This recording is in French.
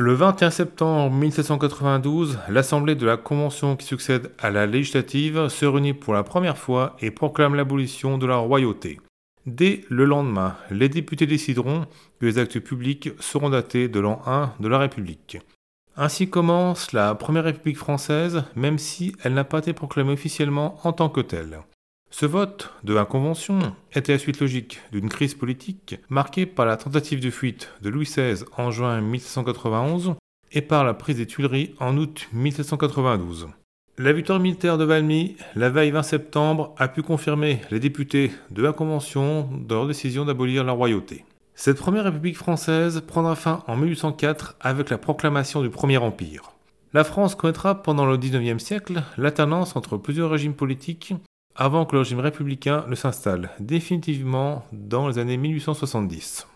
Le 21 septembre 1792, l'Assemblée de la Convention qui succède à la législative se réunit pour la première fois et proclame l'abolition de la royauté. Dès le lendemain, les députés décideront que les actes publics seront datés de l'an 1 de la République. Ainsi commence la Première République française, même si elle n'a pas été proclamée officiellement en tant que telle. Ce vote de la Convention était la suite logique d'une crise politique marquée par la tentative de fuite de Louis XVI en juin 1791 et par la prise des Tuileries en août 1792. La victoire militaire de Valmy, la veille 20 septembre, a pu confirmer les députés de la Convention dans leur décision d'abolir la royauté. Cette première République française prendra fin en 1804 avec la proclamation du Premier Empire. La France connaîtra pendant le XIXe siècle l'alternance entre plusieurs régimes politiques avant que le régime républicain ne s'installe définitivement dans les années 1870.